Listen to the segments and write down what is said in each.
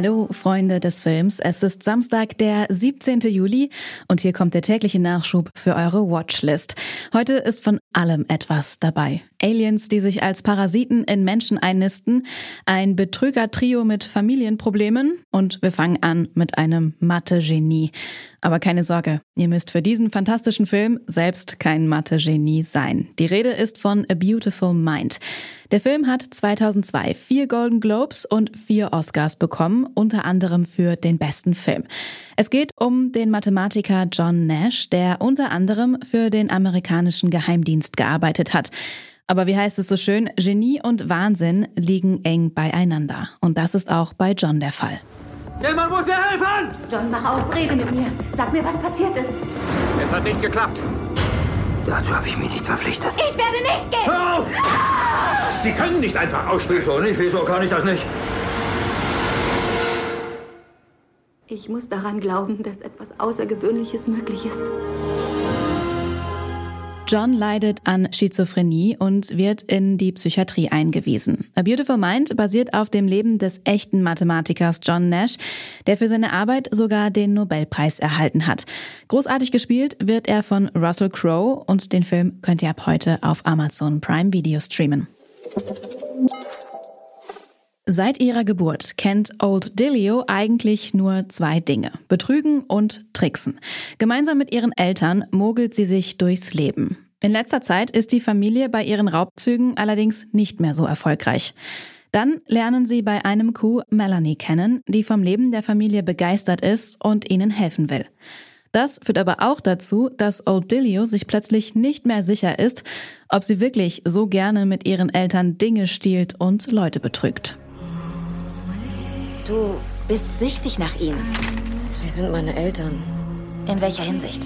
Hallo Freunde des Films, es ist Samstag, der 17. Juli und hier kommt der tägliche Nachschub für eure Watchlist. Heute ist von allem etwas dabei. Aliens, die sich als Parasiten in Menschen einnisten, ein Betrüger-Trio mit Familienproblemen und wir fangen an mit einem Mathe-Genie. Aber keine Sorge, ihr müsst für diesen fantastischen Film selbst kein Mathe-Genie sein. Die Rede ist von A Beautiful Mind. Der Film hat 2002 vier Golden Globes und vier Oscars bekommen, unter anderem für den besten Film. Es geht um den Mathematiker John Nash, der unter anderem für den amerikanischen Geheimdienst gearbeitet hat. Aber wie heißt es so schön, Genie und Wahnsinn liegen eng beieinander. Und das ist auch bei John der Fall. Jemand muss mir helfen! John, mach auf, rede mit mir. Sag mir, was passiert ist. Es hat nicht geklappt. Dazu habe ich mich nicht verpflichtet. Ich werde nicht gehen! Hör auf! Sie können nicht einfach ausstehen. Wieso nicht? Wieso kann ich das nicht? Ich muss daran glauben, dass etwas Außergewöhnliches möglich ist. John leidet an Schizophrenie und wird in die Psychiatrie eingewiesen. A Beautiful Mind basiert auf dem Leben des echten Mathematikers John Nash, der für seine Arbeit sogar den Nobelpreis erhalten hat. Großartig gespielt wird er von Russell Crowe und den Film könnt ihr ab heute auf Amazon Prime Video streamen. Seit ihrer Geburt kennt Old Dillio eigentlich nur zwei Dinge. Betrügen und Tricksen. Gemeinsam mit ihren Eltern mogelt sie sich durchs Leben. In letzter Zeit ist die Familie bei ihren Raubzügen allerdings nicht mehr so erfolgreich. Dann lernen sie bei einem Coup Melanie kennen, die vom Leben der Familie begeistert ist und ihnen helfen will. Das führt aber auch dazu, dass Old Dillio sich plötzlich nicht mehr sicher ist, ob sie wirklich so gerne mit ihren Eltern Dinge stiehlt und Leute betrügt. Du bist süchtig nach ihnen. Sie sind meine Eltern. In welcher Hinsicht?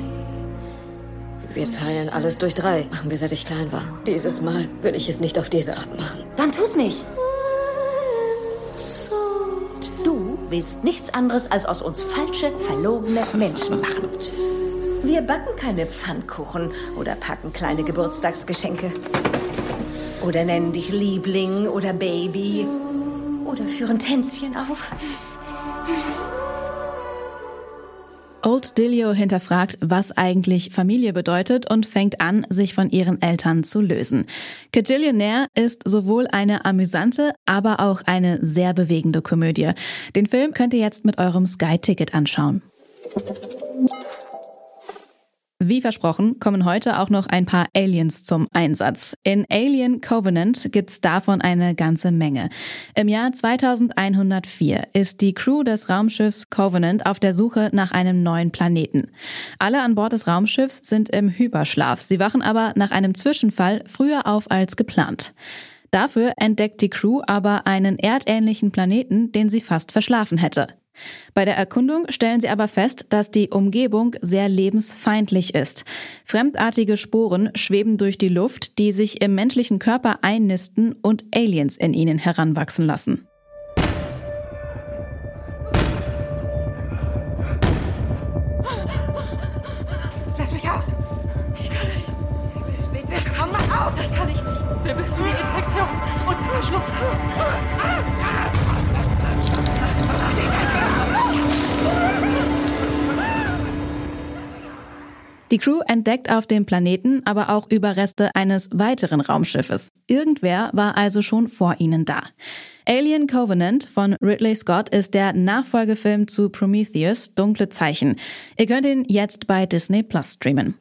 Wir teilen alles durch drei. Machen wir, seit ich klein war. Dieses Mal will ich es nicht auf diese Art machen. Dann tu's nicht. Du willst nichts anderes als aus uns falsche, verlogene Menschen machen. Wir backen keine Pfannkuchen oder packen kleine Geburtstagsgeschenke. Oder nennen dich Liebling oder Baby. Oder führen Tänzchen auf. Old Dillio hinterfragt, was eigentlich Familie bedeutet und fängt an, sich von ihren Eltern zu lösen. Cajillionaire ist sowohl eine amüsante, aber auch eine sehr bewegende Komödie. Den Film könnt ihr jetzt mit eurem Sky-Ticket anschauen. Wie versprochen kommen heute auch noch ein paar Aliens zum Einsatz. In Alien Covenant gibt's davon eine ganze Menge. Im Jahr 2104 ist die Crew des Raumschiffs Covenant auf der Suche nach einem neuen Planeten. Alle an Bord des Raumschiffs sind im Hyperschlaf. Sie wachen aber nach einem Zwischenfall früher auf als geplant. Dafür entdeckt die Crew aber einen erdähnlichen Planeten, den sie fast verschlafen hätte. Bei der Erkundung stellen sie aber fest, dass die Umgebung sehr lebensfeindlich ist. Fremdartige Sporen schweben durch die Luft, die sich im menschlichen Körper einnisten und Aliens in ihnen heranwachsen lassen. Lass mich aus! Ich kann nicht. Bis mit das mal auf! Das kann ich nicht. Wir müssen die Infektion und Verschluss Die Crew entdeckt auf dem Planeten aber auch Überreste eines weiteren Raumschiffes. Irgendwer war also schon vor ihnen da. Alien Covenant von Ridley Scott ist der Nachfolgefilm zu Prometheus Dunkle Zeichen. Ihr könnt ihn jetzt bei Disney Plus streamen.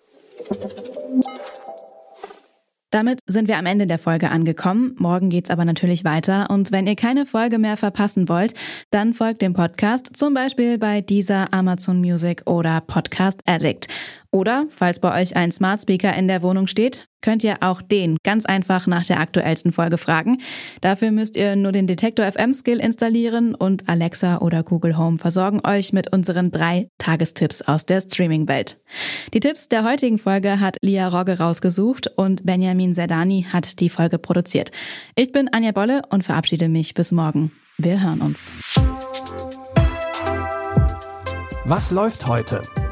Damit sind wir am Ende der Folge angekommen. Morgen geht's aber natürlich weiter. Und wenn ihr keine Folge mehr verpassen wollt, dann folgt dem Podcast zum Beispiel bei dieser Amazon Music oder Podcast Addict. Oder, falls bei euch ein Smart Speaker in der Wohnung steht, könnt ihr auch den ganz einfach nach der aktuellsten Folge fragen. Dafür müsst ihr nur den Detektor FM Skill installieren und Alexa oder Google Home versorgen euch mit unseren drei Tagestipps aus der Streaming-Welt. Die Tipps der heutigen Folge hat Lia Rogge rausgesucht und Benjamin Zerdani hat die Folge produziert. Ich bin Anja Bolle und verabschiede mich bis morgen. Wir hören uns. Was läuft heute?